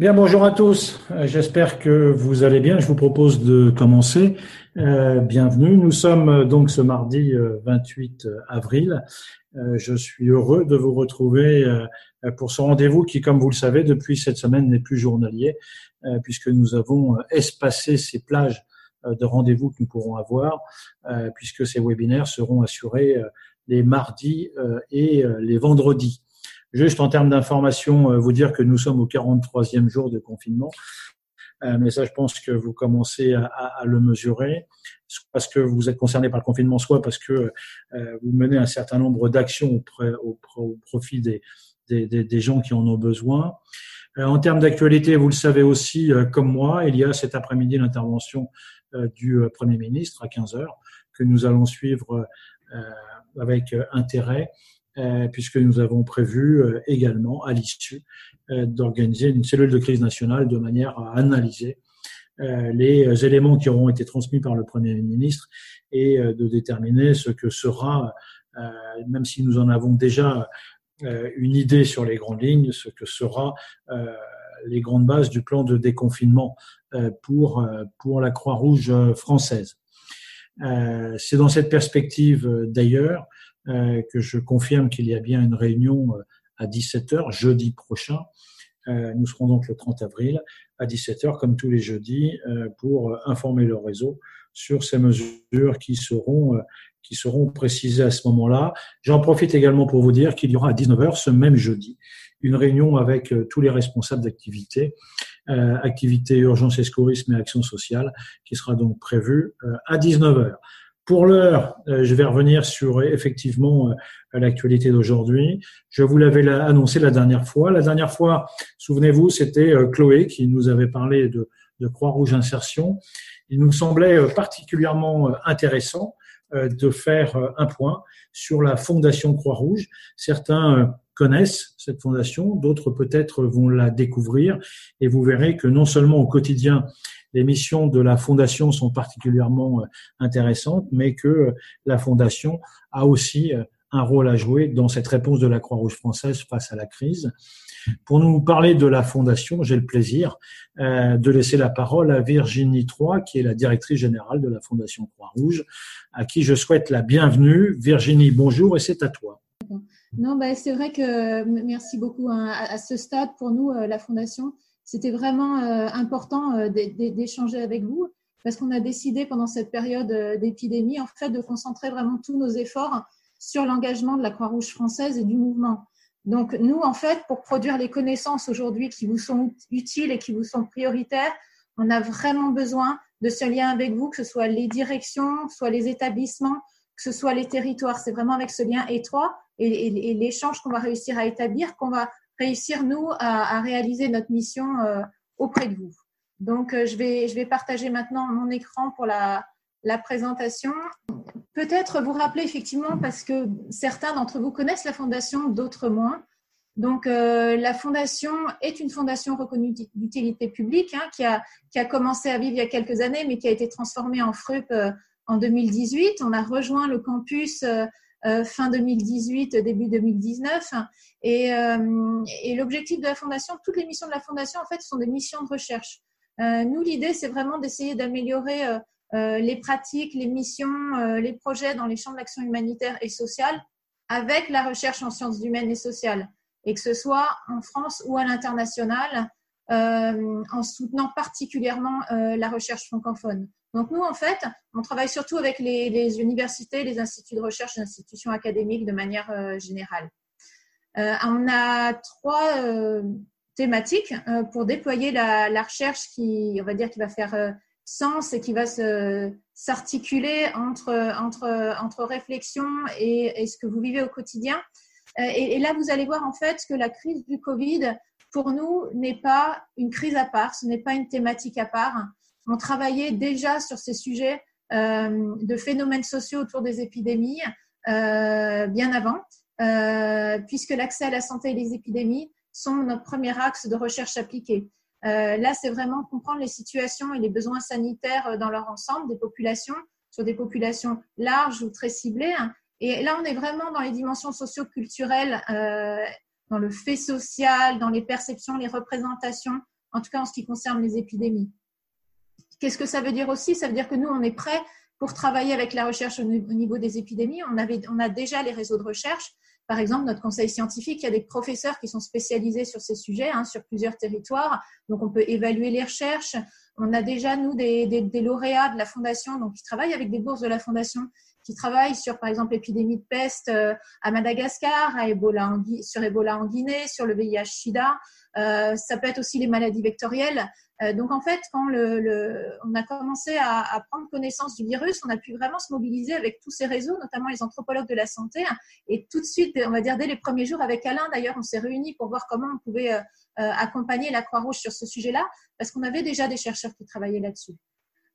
Bien, bonjour à tous. Euh, j'espère que vous allez bien. Je vous propose de commencer. Euh, bienvenue. Nous sommes euh, donc ce mardi 28 avril. Je suis heureux de vous retrouver pour ce rendez-vous qui, comme vous le savez, depuis cette semaine n'est plus journalier, puisque nous avons espacé ces plages de rendez-vous que nous pourrons avoir, puisque ces webinaires seront assurés les mardis et les vendredis. Juste en termes d'information, euh, vous dire que nous sommes au 43e jour de confinement. Euh, mais ça, je pense que vous commencez à, le mesurer, soit parce que vous êtes concerné par le confinement, soit parce que euh, vous menez un certain nombre d'actions au, profit des, des, gens qui en ont besoin. en termes d'actualité, vous le savez aussi, comme moi, il y a cet après-midi l'intervention du Premier ministre à 15 heures que nous allons suivre avec intérêt puisque nous avons prévu euh, également, à l'issue, euh, d'organiser une cellule de crise nationale de manière à analyser les éléments qui auront été transmis par le Premier ministre et de déterminer ce que sera, même si nous en avons déjà une idée sur les grandes lignes, ce que sera les grandes bases du plan de déconfinement pour, pour la Croix-Rouge française. C'est dans cette perspective d'ailleurs euh, que je confirme qu'il y a bien une réunion euh, à 17h jeudi prochain. Euh, nous serons donc le 30 avril à 17h comme tous les jeudis pour informer le réseau sur ces mesures qui seront qui seront précisées à ce moment-là. J'en profite également pour vous dire qu'il y aura à 19h ce même jeudi une réunion avec tous les responsables d'activités, euh, activités urgence et secourisme et action sociale, qui sera donc prévue à 19h. Pour l'heure, euh, je vais revenir sur effectivement euh, l'actualité d'aujourd'hui. Je vous l'avais annoncé la dernière fois. La dernière fois, souvenez-vous, c'était euh, Chloé qui nous avait parlé de, de Croix-Rouge Insertion. Il nous semblait particulièrement intéressant de faire un point sur la Fondation Croix-Rouge. Certains connaissent cette fondation, d'autres peut-être vont la découvrir et vous verrez que non seulement au quotidien, les missions de la Fondation sont particulièrement euh, intéressantes, mais que euh, la Fondation a aussi euh, un rôle à jouer dans cette réponse de la Croix-Rouge française face à la crise. Pour nous parler de la Fondation, j'ai le plaisir de laisser la parole à Virginie Troy, qui est la directrice générale de la Fondation Croix-Rouge, à qui je souhaite la bienvenue. Virginie, bonjour et c'est à toi. Non, bah, c'est vrai que merci beaucoup. Hein. à, ce stade, pour nous, la Fondation, c'était vraiment euh, important euh, d'échanger avec vous parce qu'on a décidé pendant cette période euh, d'épidémie, en fait, de concentrer vraiment tous nos efforts sur l'engagement de la Croix-Rouge française et du mouvement. Donc, nous, en fait, pour produire les connaissances aujourd'hui qui vous sont utiles et qui vous sont prioritaires, on a vraiment besoin de ce lien avec vous, que ce soit les directions, soit les établissements, que ce soit les territoires. C'est vraiment avec ce lien étroit et l'échange qu'on va réussir à établir qu'on va réussir, nous, à, réaliser notre mission euh, auprès de vous. Donc, euh, je, vais, je vais partager maintenant mon écran pour la, la présentation. Peut-être vous rappeler effectivement, parce que certains d'entre vous connaissent la fondation, d'autres moins. Donc, euh, la fondation est une fondation reconnue d'utilité publique hein, qui, a, qui a commencé à vivre il y a quelques années, mais qui a été transformée en FRUP en 2018. On a rejoint le campus fin 2018, début 2019. Et, euh, et l'objectif de la fondation, toutes les missions de la fondation, en fait, sont des missions de recherche. Euh, nous, l'idée, c'est vraiment d'essayer d'améliorer les pratiques, les missions, les projets dans les champs d'action humanitaire et sociale avec la recherche en sciences humaines et sociales, et que ce soit en France ou à l'international, en soutenant particulièrement la recherche francophone. Donc nous, en fait, on travaille surtout avec les, universités, les instituts de recherche, les institutions académiques de manière euh, générale. Euh, on a trois euh, thématiques pour déployer la, recherche qui, on va dire, qui va faire sens et qui va s'articuler entre, entre, entre réflexion et, ce que vous vivez au quotidien. Et, là, vous allez voir en fait que la crise du Covid, pour nous, n'est pas une crise à part, ce n'est pas une thématique à part on travaillait déjà sur ces sujets euh, de phénomènes sociaux autour des épidémies euh, bien avant, euh, puisque l'accès à la santé et les épidémies sont notre premier axe de recherche appliquée. là, c'est vraiment comprendre les situations et les besoins sanitaires dans leur ensemble des populations, sur des populations larges ou très ciblées. Et là, on est vraiment dans les dimensions socio-culturelles, dans le fait social, dans les perceptions, les représentations, en tout cas en ce qui concerne les épidémies. Qu'est-ce que ça veut dire aussi? Ça veut dire que nous, on est prêts pour travailler avec la recherche au niveau des épidémies. On, a déjà les réseaux de recherche. Par exemple, notre conseil scientifique, il y a des professeurs qui sont spécialisés sur ces sujets, hein, sur plusieurs territoires. Donc, on peut évaluer les recherches. On a déjà, nous, des, des, lauréats de la Fondation, donc qui travaillent avec des bourses de la Fondation, qui travaillent sur, par exemple, l'épidémie de peste euh, à Madagascar, à Ebola sur Ebola en Guinée, sur le VIH-Sida. Euh, ça peut être aussi les maladies vectorielles. Euh, donc en fait, quand le, on a commencé à, prendre connaissance du virus, on a pu vraiment se mobiliser avec tous ces réseaux, notamment les anthropologues de la santé. Et tout de suite, on va dire dès les premiers jours avec Alain, d'ailleurs, on s'est réunis pour voir comment on pouvait accompagner la Croix-Rouge sur ce sujet-là, parce qu'on avait déjà des chercheurs qui travaillaient là-dessus.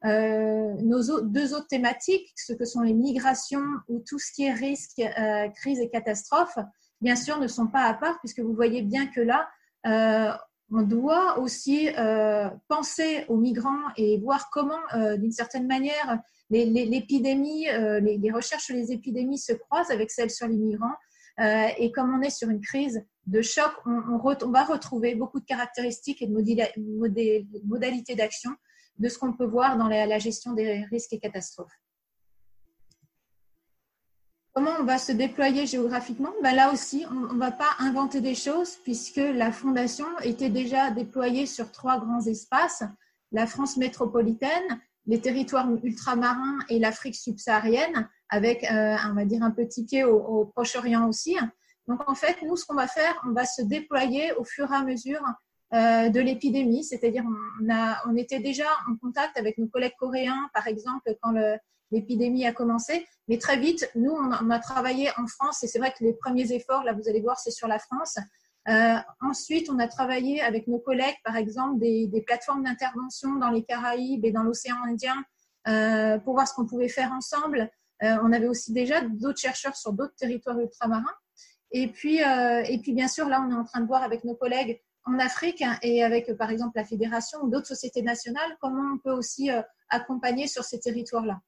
Euh, nos deux autres thématiques, ce que sont les migrations ou tout ce qui est risque, euh, crise et catastrophe, bien sûr, ne sont pas à part, puisque vous voyez bien que là, euh, on doit aussi penser aux migrants et voir comment, d'une certaine manière, les, les, recherches sur les épidémies se croisent avec celles sur les migrants. et comme on est sur une crise de choc, on, on va retrouver beaucoup de caractéristiques et de modalités d'action de ce qu'on peut voir dans la, gestion des risques et catastrophes. Comment on va se déployer géographiquement? Ben Là aussi, on ne va pas inventer des choses puisque la fondation était déjà déployée sur trois grands espaces, la France métropolitaine, les territoires ultramarins et l'Afrique subsaharienne, avec, euh, on va dire, un petit pied au Proche-Orient aussi. Donc, en fait, nous, ce qu'on va faire, on va se déployer au fur et à mesure de l'épidémie, c'est-à-dire on, on était déjà en contact avec nos collègues coréens, par exemple, quand l'épidémie a commencé, mais très vite, nous, on a, travaillé en France, et c'est vrai que les premiers efforts, là, vous allez voir, c'est sur la France. Euh, ensuite, on a travaillé avec nos collègues, par exemple, des, plateformes d'intervention dans les Caraïbes et dans l'océan Indien euh, pour voir ce qu'on pouvait faire ensemble. on avait aussi déjà d'autres chercheurs sur d'autres territoires ultramarins. Et puis, et puis, bien sûr, là, on est en train de voir avec nos collègues en Afrique et avec par exemple la fédération ou d'autres sociétés nationales, comment on peut aussi euh, accompagner sur ces territoires-là?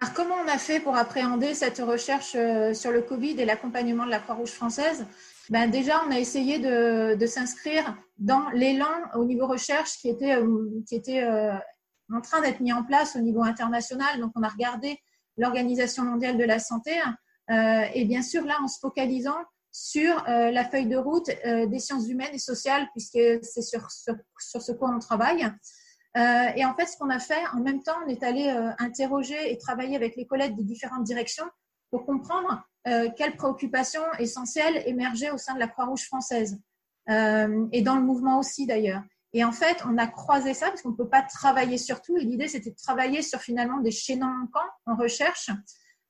Alors, comment on a fait pour appréhender cette recherche euh, sur le Covid et l'accompagnement de la Croix-Rouge française? Ben Déjà, on a essayé de, s'inscrire dans l'élan au niveau recherche qui était, euh, qui était en train d'être mis en place au niveau international. Donc, on a regardé l'Organisation mondiale de la santé et bien sûr, là, en se focalisant sur euh, la feuille de route euh, des sciences humaines et sociales, puisque c'est sur, sur, sur, ce quoi on travaille. Euh, et en fait, ce qu'on a fait, en même temps, on est allé interroger et travailler avec les collègues des différentes directions pour comprendre quelles préoccupations essentielles émergeaient au sein de la Croix-Rouge française et dans le mouvement aussi d'ailleurs. Et en fait, on a croisé ça parce qu'on ne peut pas travailler sur tout. Et l'idée, c'était de travailler sur finalement des chaînons manquants en recherche.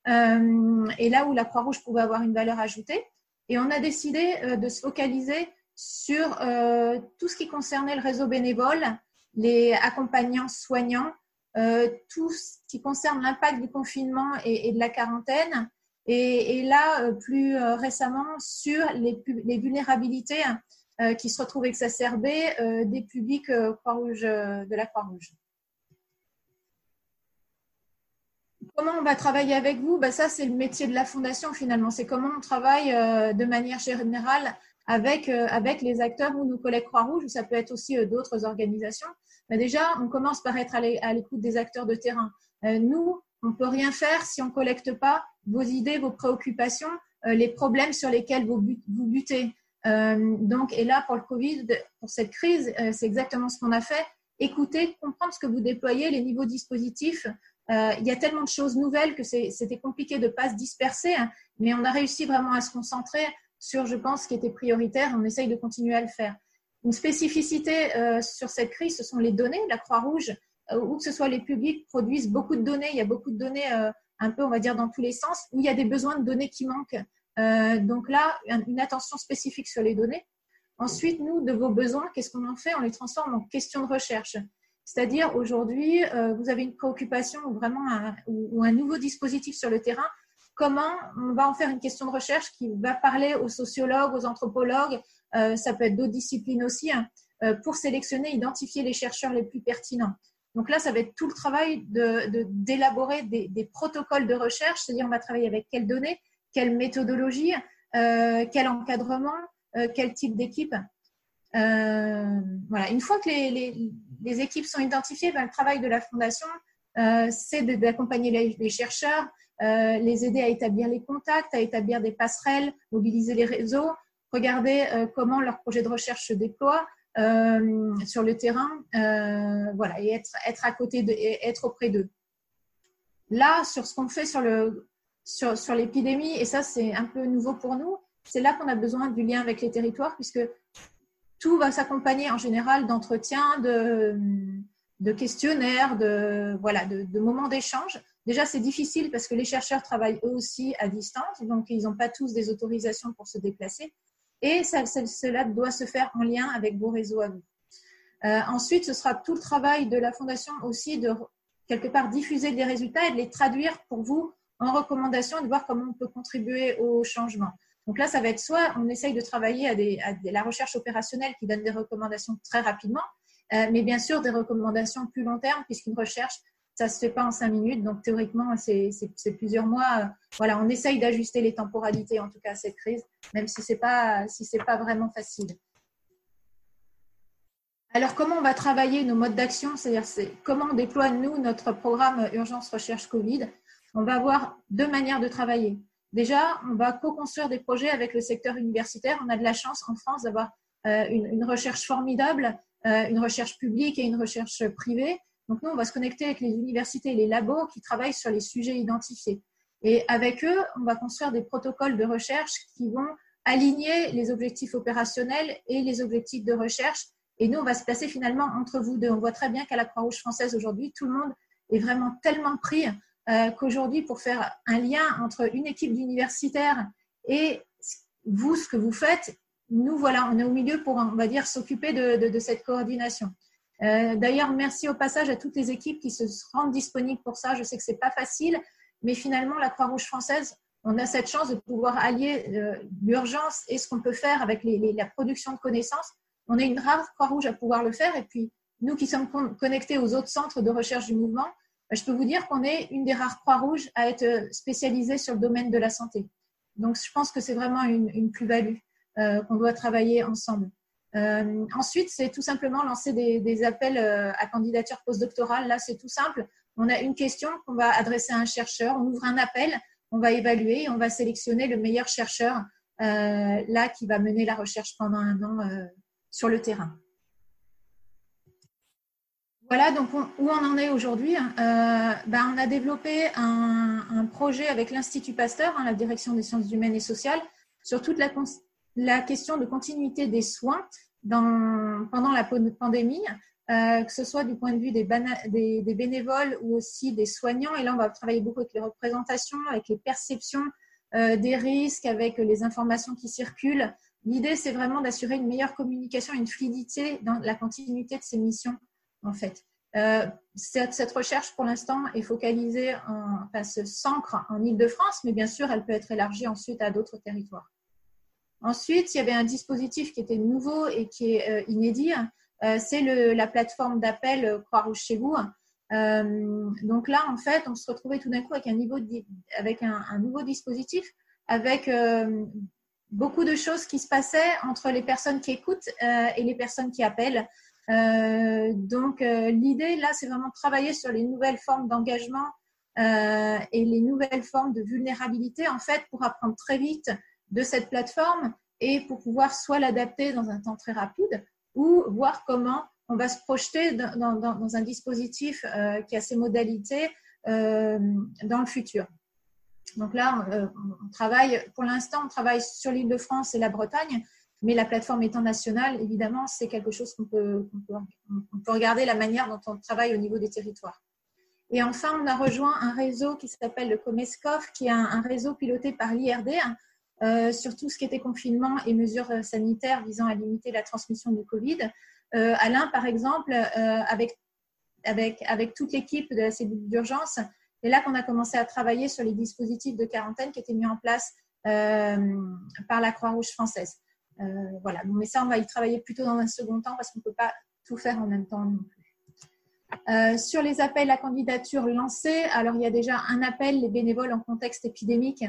et là où la Croix-Rouge pouvait avoir une valeur ajoutée. Et on a décidé euh, de se focaliser sur euh, tout ce qui concernait le réseau bénévole, les accompagnants soignants, euh, tout ce qui concerne l'impact du confinement et, de la quarantaine. Et, là, plus récemment, sur les, les vulnérabilités qui se retrouvent exacerbées des publics Croix-Rouge, de la Croix-Rouge. Comment on va travailler avec vous? Ben Ça, c'est le métier de la fondation finalement. C'est comment on travaille euh, de manière générale avec, euh, avec les acteurs ou nos collègues Croix-Rouge, ou ça peut être aussi euh, d'autres organisations. Mais déjà, on commence par être à l'écoute des acteurs de terrain. nous, on ne peut rien faire si on ne collecte pas vos idées, vos préoccupations, les problèmes sur lesquels vous, butez. donc, et là, pour le Covid, pour cette crise, c'est exactement ce qu'on a fait. Écoutez, comprendre ce que vous déployez, les niveaux dispositifs, euh, il y a tellement de choses nouvelles que c'était compliqué de ne pas se disperser, hein, mais on a réussi vraiment à se concentrer sur, je pense, ce qui était prioritaire. On essaye de continuer à le faire. Une spécificité euh, sur cette crise, ce sont les données. La Croix-Rouge, euh, ou que ce soit les publics, produisent beaucoup de données. Il y a beaucoup de données, un peu, on va dire, dans tous les sens, où il y a des besoins de données qui manquent. donc là, une attention spécifique sur les données. Ensuite, nous, de vos besoins, qu'est-ce qu'on en fait? On les transforme en questions de recherche. C'est-à-dire aujourd'hui, euh, vous avez une préoccupation ou vraiment un, ou, un nouveau dispositif sur le terrain. Comment on va en faire une question de recherche qui va parler aux sociologues, aux anthropologues, euh, ça peut être d'autres disciplines aussi, hein, euh, pour sélectionner, identifier les chercheurs les plus pertinents. Donc là, ça va être tout le travail d'élaborer de, des, protocoles de recherche, c'est-à-dire on va travailler avec quelles données, quelle méthodologie, quel encadrement, quel type d'équipe. voilà, une fois que les, équipes sont identifiées, ben, le travail de la fondation, c'est d'accompagner les, les, chercheurs, les aider à établir les contacts, à établir des passerelles, mobiliser les réseaux, regarder comment leur projet de recherche se déploie, euh, sur le terrain, euh, voilà, et être, à côté être auprès d'eux. Là, sur ce qu'on fait sur le sur l'épidémie, et ça c'est un peu nouveau pour nous, c'est là qu'on a besoin du lien avec les territoires, puisque tout va s'accompagner en général d'entretiens, de, questionnaires, de moments d'échange. Déjà, c'est difficile parce que les chercheurs travaillent eux aussi à distance, donc ils n'ont pas tous des autorisations pour se déplacer. Et cela doit se faire en lien avec vos réseaux à vous. Euh, ensuite, ce sera tout le travail de la Fondation aussi de quelque part diffuser des résultats et de les traduire pour vous en recommandations et de voir comment on peut contribuer au changement. Donc là, ça va être soit on essaye de travailler à, la recherche opérationnelle qui donne des recommandations très rapidement, euh, mais bien sûr des recommandations plus long terme puisqu'une recherche, ça se fait pas en cinq minutes. Donc théoriquement, c'est plusieurs mois. Voilà, on essaye d'ajuster les temporalités en tout cas à cette crise, même si c'est pas si pas vraiment facile. Alors comment on va travailler nos modes d'action? C'est-à-dire c'est comment on déploie nous notre programme urgence recherche Covid? On va avoir deux manières de travailler. Déjà, on va co-construire des projets avec le secteur universitaire. On a de la chance en France d'avoir euh, une, recherche formidable, euh, une recherche publique et une recherche privée. Donc nous, on va se connecter avec les universités et les labos qui travaillent sur les sujets identifiés. Et avec eux, on va construire des protocoles de recherche qui vont aligner les objectifs opérationnels et les objectifs de recherche. Et nous, on va se placer finalement entre vous deux. On voit très bien qu'à la Croix-Rouge française aujourd'hui, tout le monde est vraiment tellement pris euh, qu'aujourd'hui, pour faire un lien entre une équipe d'universitaires et vous, ce que vous faites, nous, voilà, on est au milieu pour, on va dire, s'occuper de, cette coordination. Euh, d'ailleurs, merci au passage à toutes les équipes qui se rendent disponibles pour ça. Je sais que c'est pas facile, mais finalement, la Croix-Rouge française, on a cette chance de pouvoir allier euh, l'urgence et ce qu'on peut faire avec la production de connaissances. On est une rare Croix-Rouge à pouvoir le faire. Et puis, nous qui sommes connectés aux autres centres de recherche du mouvement, je peux vous dire qu'on est une des rares Croix-Rouges à être spécialisée sur le domaine de la santé. Donc, je pense que c'est vraiment une, plus-value euh, qu'on doit travailler ensemble. Euh, ensuite, c'est tout simplement lancer des, appels euh, à candidature postdoctorale. Là, c'est tout simple. On a une question qu'on va adresser à un chercheur. On ouvre un appel, on va évaluer, on va sélectionner le meilleur chercheur euh, là qui va mener la recherche pendant un an sur le terrain. Voilà donc où on en est aujourd'hui. Hein. Ben, on a développé un, projet avec l'Institut Pasteur, hein, la direction des sciences humaines et sociales, sur toute la, question de continuité des soins pendant la pandémie, euh, que ce soit du point de vue des, des, bénévoles ou aussi des soignants. Et là, on va travailler beaucoup avec les représentations, avec les perceptions euh, des risques, avec les informations qui circulent. L'idée, c'est vraiment d'assurer une meilleure communication, une fluidité dans la continuité de ces missions, en fait. Euh, cette, recherche, pour l'instant, est focalisée, en, enfin, s'ancre en Ile-de-France, mais bien sûr, elle peut être élargie ensuite à d'autres territoires. Ensuite, il y avait un dispositif qui était nouveau et qui est euh, inédit. Euh, c'est la plateforme d'appel Croix-Rouge chez vous. donc là, en fait, on se retrouvait tout d'un coup avec un, niveau avec un, nouveau dispositif, avec beaucoup de choses qui se passaient entre les personnes qui écoutent et les personnes qui appellent. Donc l'idée là, c'est vraiment travailler sur les nouvelles formes d'engagement et les nouvelles formes de vulnérabilité, en fait, pour apprendre très vite de cette plateforme et pour pouvoir soit l'adapter dans un temps très rapide ou voir comment on va se projeter dans, un dispositif euh, qui a ses modalités euh, dans le futur. Donc là, euh, on travaille, pour l'instant, on travaille sur l'île de France et la Bretagne, mais la plateforme étant nationale, évidemment, c'est quelque chose qu'on peut, regarder la manière dont on travaille au niveau des territoires. Et enfin, on a rejoint un réseau qui s'appelle le Comescof, qui est un réseau piloté par l'IRD, euh, sur tout ce qui était confinement et mesures euh, sanitaires visant à limiter la transmission du Covid. Euh, Alain, par exemple, avec, avec toute l'équipe de la cellule d'urgence, c'est là qu'on a commencé à travailler sur les dispositifs de quarantaine qui étaient mis en place par la Croix-Rouge française. Voilà, mais ça, on va y travailler plutôt dans un second temps parce qu'on ne peut pas tout faire en même temps non plus. sur les appels à candidature lancés, alors il y a déjà un appel, les bénévoles en contexte épidémique,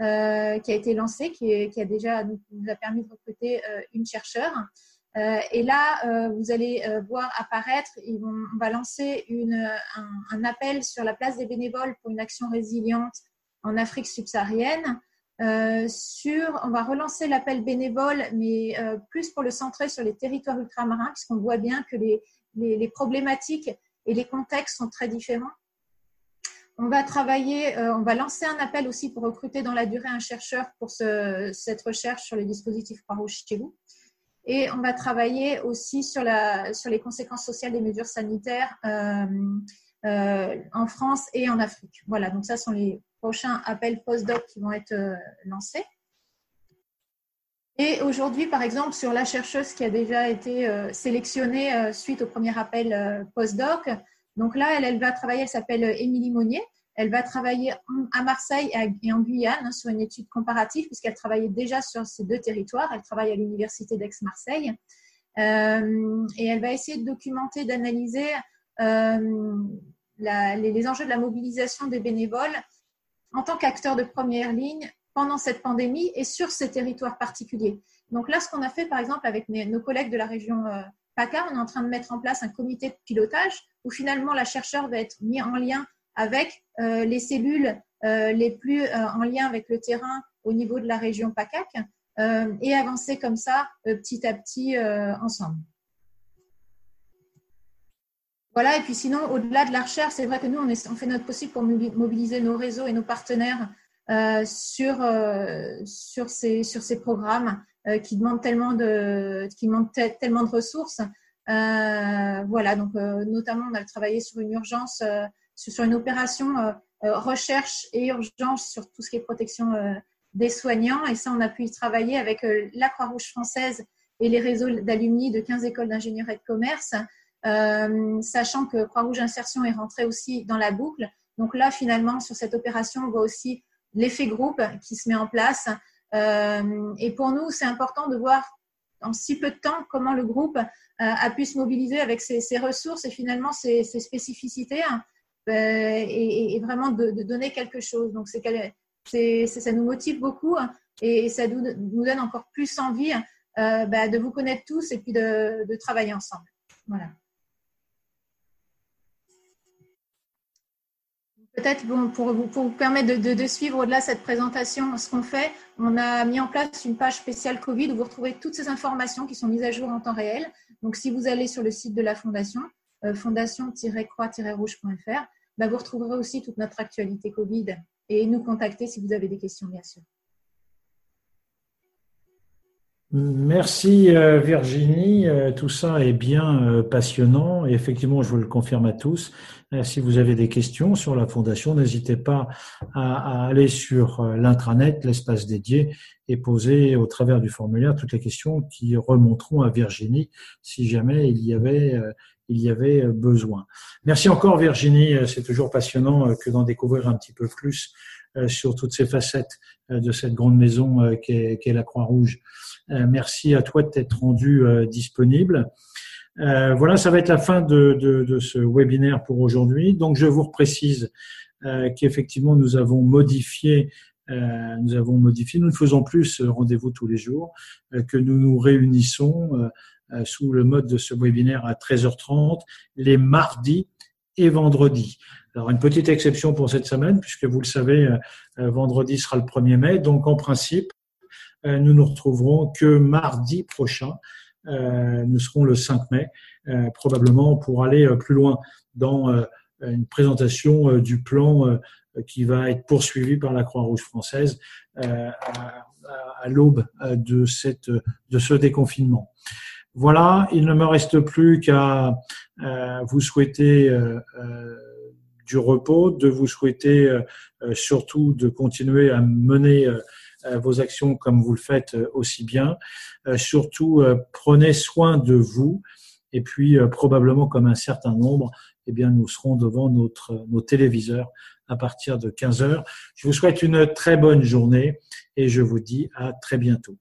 euh, qui a été lancé, qui, a déjà nous, a permis de recruter euh, une chercheure. et là, vous allez voir apparaître, on va lancer un, appel sur la place des bénévoles pour une action résiliente en Afrique subsaharienne. Sur, on va relancer l'appel bénévole, mais plus pour le centrer sur les territoires ultramarins, puisqu'on voit bien que les, problématiques et les contextes sont très différents. On va travailler, euh, on va lancer un appel aussi pour recruter dans la durée un chercheur pour cette recherche sur les dispositifs Croix-Rouge chez vous. Et on va travailler aussi sur, sur les conséquences sociales des mesures sanitaires euh, euh, en France et en Afrique. Voilà, donc ça sont les prochains appels post-doc qui vont être lancés. Et aujourd'hui, par exemple, sur la chercheuse qui a déjà été euh, sélectionnée euh, suite au premier appel euh, postdoc, donc là, elle, va travailler, elle s'appelle Émilie Monnier. Elle va travailler à Marseille et en Guyane hein, sur une étude comparative, puisqu'elle travaillait déjà sur ces deux territoires. Elle travaille à l'Université d'Aix-Marseille. et elle va essayer de documenter, d'analyser les, enjeux de la mobilisation des bénévoles en tant qu'acteurs de première ligne pendant cette pandémie et sur ces territoires particuliers. Donc là, ce qu'on a fait, par exemple, avec nos collègues de la région euh, PACA, on est en train de mettre en place un comité de pilotage où finalement la chercheure va être mise en lien avec euh, les cellules euh, les plus en lien avec le terrain au niveau de la région PACAC et avancer comme ça petit à petit ensemble. Voilà, et puis sinon, au-delà de la recherche, c'est vrai que nous, on, fait notre possible pour mobiliser nos réseaux et nos partenaires euh, sur, euh, sur, ces, programmes euh, qui demandent tellement de, tellement de ressources. voilà, donc notamment, on a travaillé sur une urgence, sur une opération recherche et urgence sur tout ce qui est protection des soignants. Et ça, on a pu y travailler avec la Croix-Rouge française et les réseaux d'alumni de 15 écoles d'ingénierie et de commerce, sachant que Croix-Rouge Insertion est rentrée aussi dans la boucle. Donc là, finalement, sur cette opération, on voit aussi l'effet groupe qui se met en place. Euh, et pour nous, c'est important de voir en si peu de temps comment le groupe euh, a pu se mobiliser avec ses, ressources et finalement ses, spécificités hein, euh, et, vraiment de, donner quelque chose. Donc, c'est, ça nous motive beaucoup hein, et ça nous, donne encore plus envie bah, de vous connaître tous et puis de, de travailler ensemble. Voilà. Peut-être bon, pour, vous, pour vous permettre de, suivre au-delà de cette présentation ce qu'on fait, on a mis en place une page spéciale Covid où vous retrouvez toutes ces informations qui sont mises à jour en temps réel. Donc, si vous allez sur le site de la Fondation, euh, fondation-croix-rouge.fr, bah, vous retrouverez aussi toute notre actualité Covid et nous contacter si vous avez des questions, bien sûr. Merci euh, Virginie, euh, tout ça est bien euh, passionnant et effectivement je vous le confirme à tous. Si vous avez des questions sur la fondation, n'hésitez pas à, aller sur l'intranet, l'espace dédié et poser au travers du formulaire toutes les questions qui remonteront à Virginie si jamais il y avait il y avait besoin. Merci encore Virginie, c'est toujours passionnant que d'en découvrir un petit peu plus sur toutes ces facettes de cette grande maison qu'est la Croix-Rouge. Euh, merci à toi de t'être rendu euh, disponible. Euh, voilà, ça va être la fin de, de, de ce webinaire pour aujourd'hui. Donc, je vous précise qu'effectivement, nous avons modifié nous avons modifié, nous ne faisons plus rendez-vous tous les jours, que nous nous réunissons sous le mode de ce webinaire à 13h30 les mardis et vendredis. Alors une petite exception pour cette semaine, puisque vous le savez, vendredi sera le 1er mai, donc en principe, nous nous retrouverons que mardi prochain. Euh, nous serons le 5 mai, euh, probablement pour aller plus loin dans une présentation du plan qui va être poursuivi par la Croix-Rouge française à, l'aube de, cette, de ce déconfinement. Voilà, il ne me reste plus qu'à vous souhaiter du repos, de vous souhaiter surtout de continuer à mener euh, vos actions comme vous le faites euh, aussi bien. Euh, surtout, prenez soin de vous. Et puis, probablement comme un certain nombre, eh bien, nous serons devant notre, nos téléviseurs à partir de 15 heures. Je vous souhaite une très bonne journée et je vous dis à très bientôt.